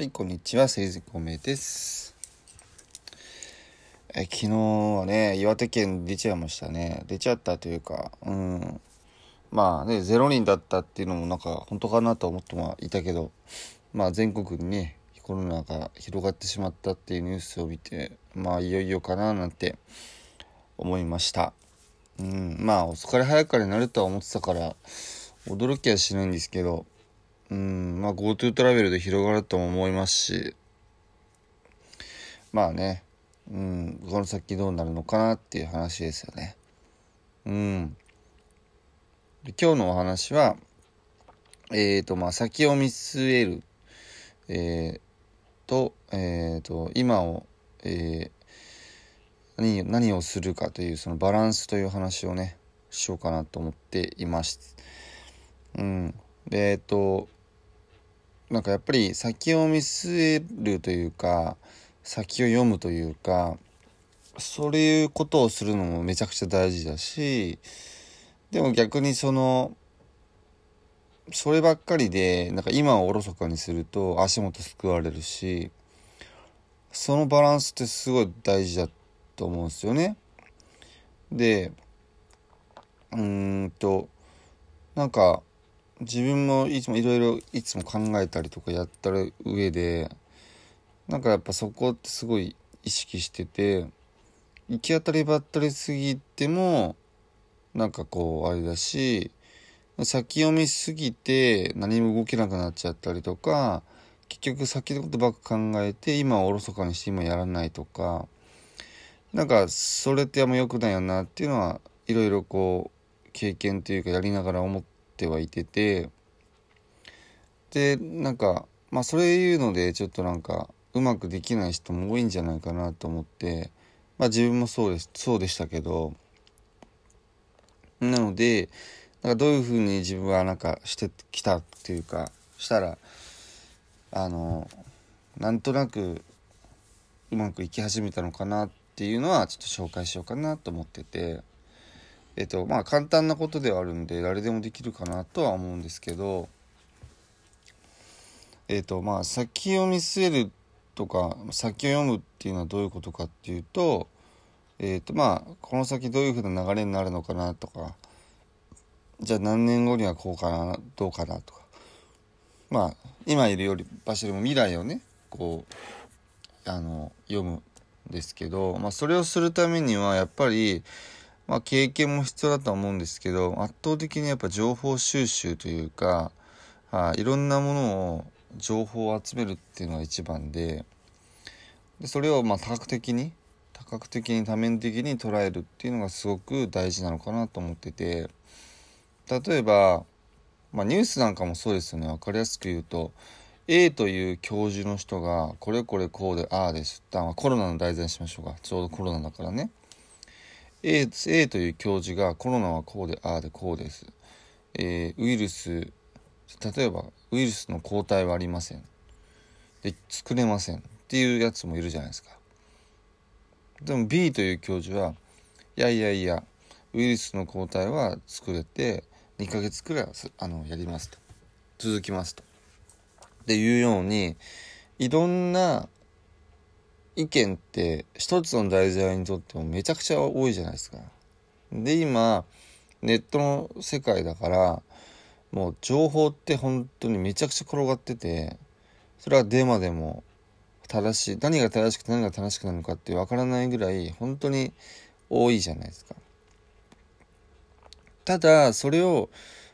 はいこんにちは。セリゴメです。え昨日はね岩手県出ちゃいましたね。出ちゃったというかうん。まあね0人だったっていうのもなんか本当かなと思ってはいたけどまあ全国にねコロナが広がってしまったっていうニュースを見てまあいよいよかななんて思いました。うん。まあお疲れ早かれになるとは思ってたから驚きはしないんですけどうんまあ GoTo トラベルで広がるとも思いますし。まあねうんこの先どうなるのかなっていう話ですよね。うん。今日のお話はえーとまあ先を見据える。えーとえーと今をえー何何をするかというそのバランスという話をねしようかなと思っています。うん。でえっ、となんかやっぱり先を見据えるというか先を読むというかそういうことをするのもめちゃくちゃ大事だしでも逆にそのそればっかりでなんか今をおろそかにすると足元すくわれるしそのバランスってすごい大事だと思うんですよね。でうーんとなんか自分もいつもいろいろいつも考えたりとかやった上でなんかやっぱそこってすごい意識してて行き当たりばったりすぎてもなんかこうあれだし先読みすぎて何も動けなくなっちゃったりとか結局先のことばっか考えて今はおろそかにして今やらないとかなんかそれってあんま良くないよなっていうのはいろいろこう経験というかやりながら思ってってはいててでなんかまあそれ言うのでちょっとなんかうまくできない人も多いんじゃないかなと思ってまあ自分もそうですそうでしたけどなのでなんかどういうふうに自分はなんかしてきたっていうかしたらあのなんとなくうまくいき始めたのかなっていうのはちょっと紹介しようかなと思ってて。えっとまあ簡単なことではあるんで誰でもできるかなとは思うんですけどえっとまあ先を見据えるとか先を読むっていうのはどういうことかっていうとえっとまあこの先どういうふうな流れになるのかなとかじゃあ何年後にはこうかなどうかなとかまあ今いるより場所よりも未来をねこうあの読むんですけど、まあ、それをするためにはやっぱり、まあ、経験も必要だとは思うんですけど圧倒的にやっぱ情報収集というか、はい、いろんなものを情報を集めるっていうのが一番ででそれをまあ多角的に多角的に多面的に捉えるっていうのがすごく大事なのかなと思ってて例えば、まあ、ニュースなんかもそうですよね。分かりやすく言うと A という教授の人がこれこれこうでああです。あコロナの題材にしましょうか。ちょうどコロナだからね。A, A という教授がコロナはこうでああでこうです、えーウイルス例えばウイルスの抗体はありません。で作れません。っていうやつもいるじゃないですか。でも B という教授はいやいやいやウイルスの抗体は作れて2ヶ月くらいあのやりますと。続きますと。っていうようにいろんな意見って一つの題材にとってもめちゃくちゃ多いじゃないですか。で今ネットの世界だからもう情報って本当にめちゃくちゃ転がっててそれはデマでも正しい何が正しくて何が正しくなのかってわからないぐらい本当に多いじゃないですか。ただそれを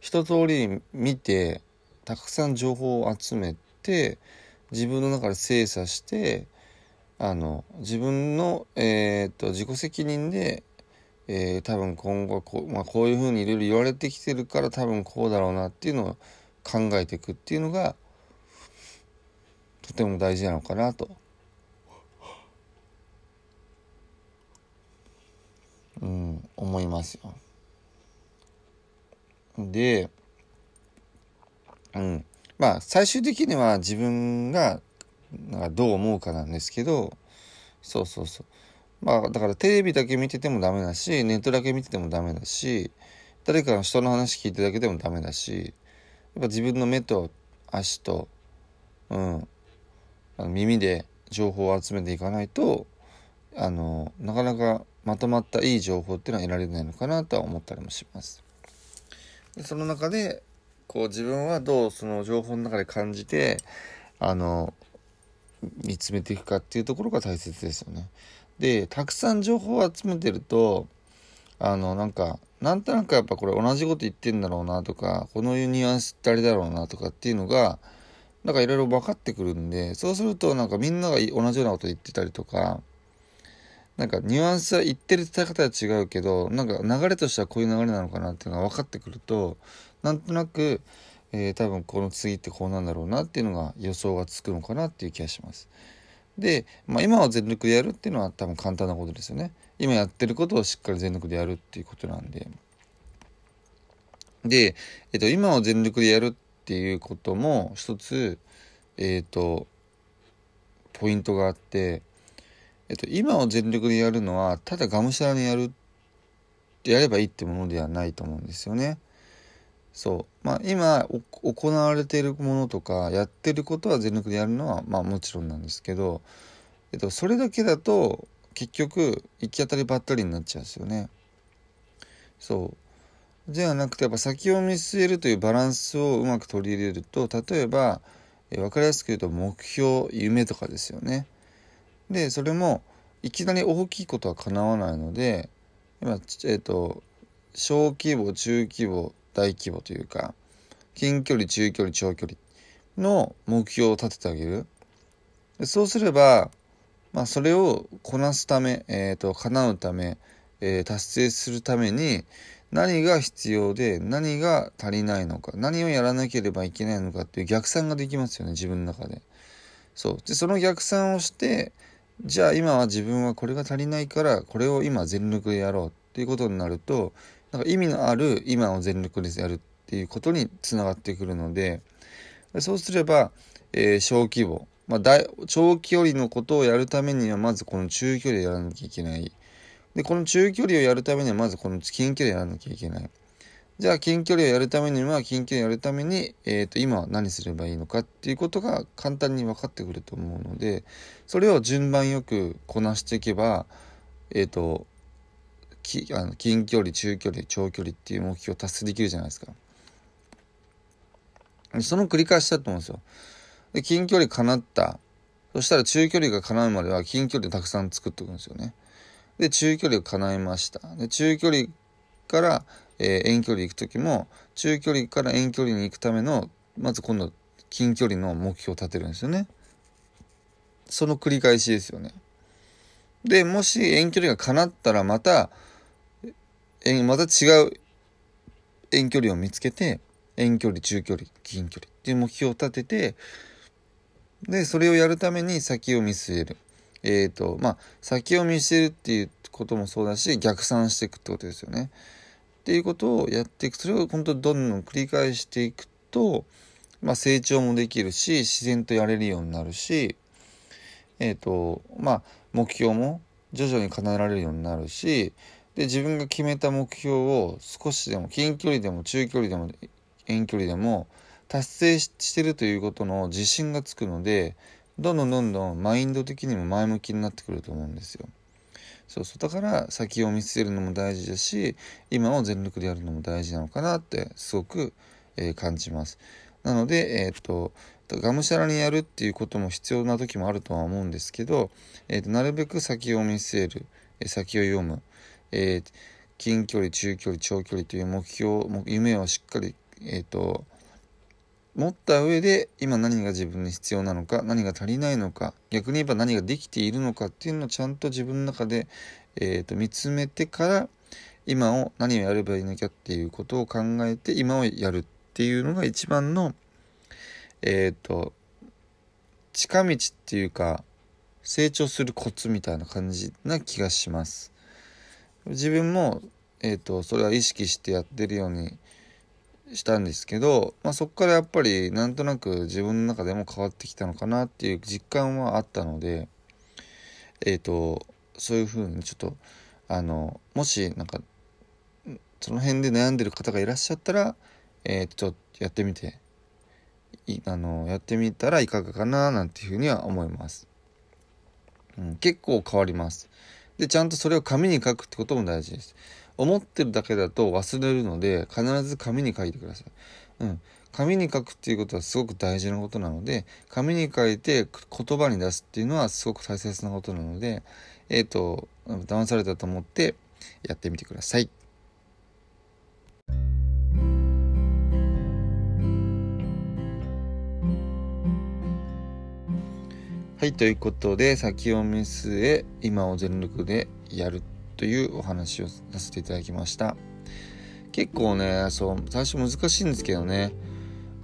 一通り見てたくさん情報を集めて自分の中で精査してあの自分の、えー、っと自己責任で、えー、多分今後こう,、まあ、こういうふうにいろいろ言われてきてるから多分こうだろうなっていうのを考えていくっていうのがとても大事なのかなと。うん、思いますよ。で、うん、まあ最終的には自分がなんかどう思うかなんですけど、そうそうそう。まあ、だからテレビだけ見ててもダメだし、ネットだけ見ててもダメだし、誰かの人の話聞いてだけでもダメだし、やっぱ自分の目と足と、うん、あの耳で情報を集めていかないと、あの、なかなかまとまったいい情報っていうのは得られないのかなとは思ったりもします。でその中で、こう自分はどうその情報の中で感じて、あの、見つめていくかっていうところが大切ですよね。で、たくさん情報を集めてると、あの、なんか、なんとなくやっぱこれ同じこと言ってんだろうなとか、このニュアンスってあれだろうなとかっていうのが、なんかいろいろ分かってくるんで、そうするとなんかみんなが同じようなこと言ってたりとか、なんかニュアンスは言ってる伝え方は違うけど、なんか流れとしてはこういう流れなのかなっていうのが分かってくると、なんとなく、えー、多分この次ってこうなんだろうなっていうのが予想がつくのかなっていう気がします。で、まあ、今は全力でやるっていうのは多分簡単なことですよね。今やってることをしっかり全力でやるっていうことなんで。で、えっと、今を全力でやるっていうことも一つ、えっと、ポイントがあって、えっと、今を全力でやるのは、ただがむしゃらにやるってやればいいってものではないと思うんですよね。そう。まあ、今行われているものとか、やってることは全力でやるのは、まあもちろんなんですけど、えっと、それだけだと、結局、行き当たりばったりになっちゃうんですよね。そう。じゃなくて、やっぱ先を見据えるというバランスをうまく取り入れると、例えば、え分かりやすく言うと、目標、夢とかですよね。で、それも、いきなり大きいことは叶わないので、今、えっ、と、小規模、中規模、大規模というか近距離中距離長距離の目標を立ててあげるそうすれば、まあ、それをこなすため、えーと、叶うため、えー、達成するために何が必要で何が足りないのか何をやらなければいけないのかっていう逆算ができますよね自分の中で。そうでその逆算をしてじゃあ今は自分はこれが足りないからこれを今全力でやろうっていうことになるとなんか意味のある今を全力でやるっていうことにつながってくるのでそうすれば、えー、小規模、まあ、大長距離のことをやるためにはまずこの中距離をやらなきゃいけない。で、この中距離をやるためにはまずこの近距離をやらなきゃいけない。じゃあ近距離をやるためには近距離をやるために、えー、と今は何すればいいのかっていうことが簡単に分かってくると思うのでそれを順番よくこなしていけば、えっ、ー、ときあの近距離中距離長距離っていう目標を達成できるじゃないですか。その繰り返しだと思うんですよ。で近距離叶った。そしたら中距離が叶うまでは近距離たくさん作っておくんですよね。で中距離が叶いました。で中距離から、えー、遠距離行く時も中距離から遠距離に行くためのまず今度近距離の目標を立てるんですよね。その繰り返しですよね。でもし遠距離が叶ったらまたまた違う遠距離を見つけて遠距離中距離近距離っていう目標を立ててでそれをやるために先を見据える。えっ、ー、とまあ先を見据えるっていうこともそうだし逆算していくってことですよね。っていうことをやっていく。それを本当どんどん繰り返していくと、まあ、成長もできるし自然とやれるようになるしえっ、ー、とまあ目標も徐々に叶えられるようになるしで自分が決めた目標を少しでも近距離でも中距離でも遠距離でも達成してるということの自信がつくのでどんどんどんどんマインド的にも前向きになってくると思うんですよ。そうそうだから先を見据えるのも大事だし今を全力でやるのも大事なのかなってすごく、えー、感じます。なので、えー、っとがむしゃらにやるっていうことも必要な時もあるとは思うんですけど、えー、となるべく先を見据える、え先を読む、えー、近距離中距離長距離という目標夢をしっかり、えーと、持った上で今何が自分に必要なのか何が足りないのか逆に言えば何ができているのかっていうのをちゃんと自分の中で、えーと、見つめてから今を何をやればいいのかっていうことを考えて今をやるっていうのが一番のえっ、ー、と近道っていうか成長するコツみたいな感じな気がします。自分も、えーと、それは意識してやってるようにしたんですけど、まあ、そこからやっぱりなんとなく自分の中でも変わってきたのかなっていう実感はあったのでえ、ー、とそういうふうにちょっとあのもしなんかその辺で悩んでる方がいらっしゃったらえ、ー、とちょっとやってみてあのやってみたらいかがかななんていうふうには思います、うん、結構変わります。でちゃんとそれを紙に書くってことも大事です思ってるだけだと忘れるので必ず紙に書いてください。うん。紙に書くっていうことはすごく大事なことなので、紙に書いて言葉に出すっていうのはすごく大切なことなので、えっ、ー、と、騙されたと思ってやってみてください。はい、ということで、先を見据え、今を全力でやるというお話をさせていただきました。結構ねそう最初難しいんですけどね。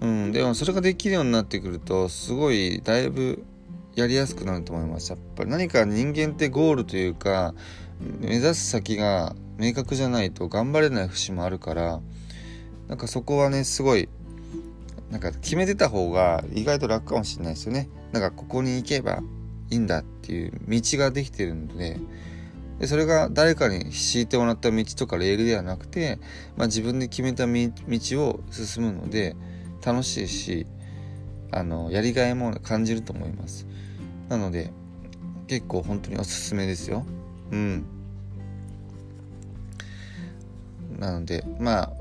うんでもそれができるようになってくるとすごいだいぶやりやすくなると思います。やっぱり何か人間ってゴールというか目指す先が明確じゃないと頑張れない節もあるからなんかそこはねすごいなんか決めてた方が意外と楽かもしれないですよね。なんかここに行けばいいんだっていう道ができてるのででそれが誰かに敷いてもらった道とかレールではなくて、まあ、自分で決めた道を進むので楽しいしあのやりがいも感じると思います。なので結構本当におすすめですよ。うん。なのでまあ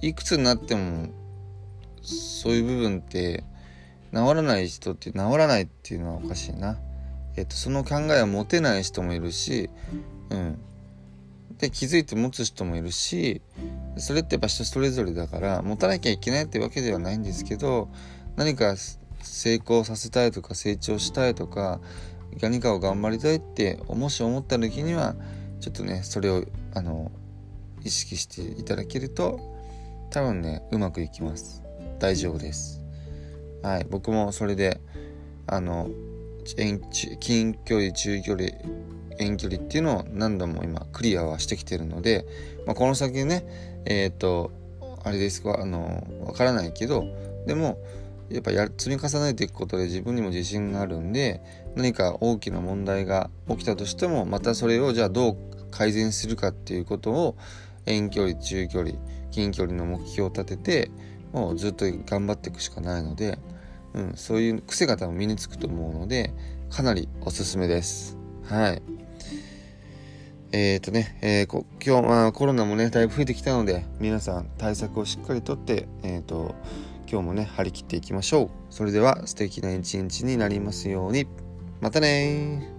いくつになってもそういう部分って治らない人って治らないっていうのはおかしいな。えっと、その考えを持てない人もいるし、うん、で気づいて持つ人もいるしそれってやっぱ人それぞれだから持たなきゃいけないってわけではないんですけど何か成功させたいとか成長したいとか何かを頑張りたいってもし思った時にはちょっとねそれをあの意識していただけると多分ねうまくいきます。大丈夫です。はい僕もそれであの近距離中距離遠距離っていうのを何度も今クリアはしてきてるので、まあ、この先ねえっ、ー、とあれですかあのわからないけどでもやっぱや積み重ねていくことで自分にも自信があるんで何か大きな問題が起きたとしてもまたそれをじゃあどう改善するかっていうことを遠距離中距離近距離の目標を立ててもうずっと頑張っていくしかないのでうん、そういう癖が多分身につくと思うのでかなりおすすめです。はい。えっ、ー、とね、えー、こ今日、まあ、コロナもねだいぶ増えてきたので皆さん対策をしっかりとってえっ、ー、と今日もね張り切っていきましょう。それでは素敵な一日になりますように。またね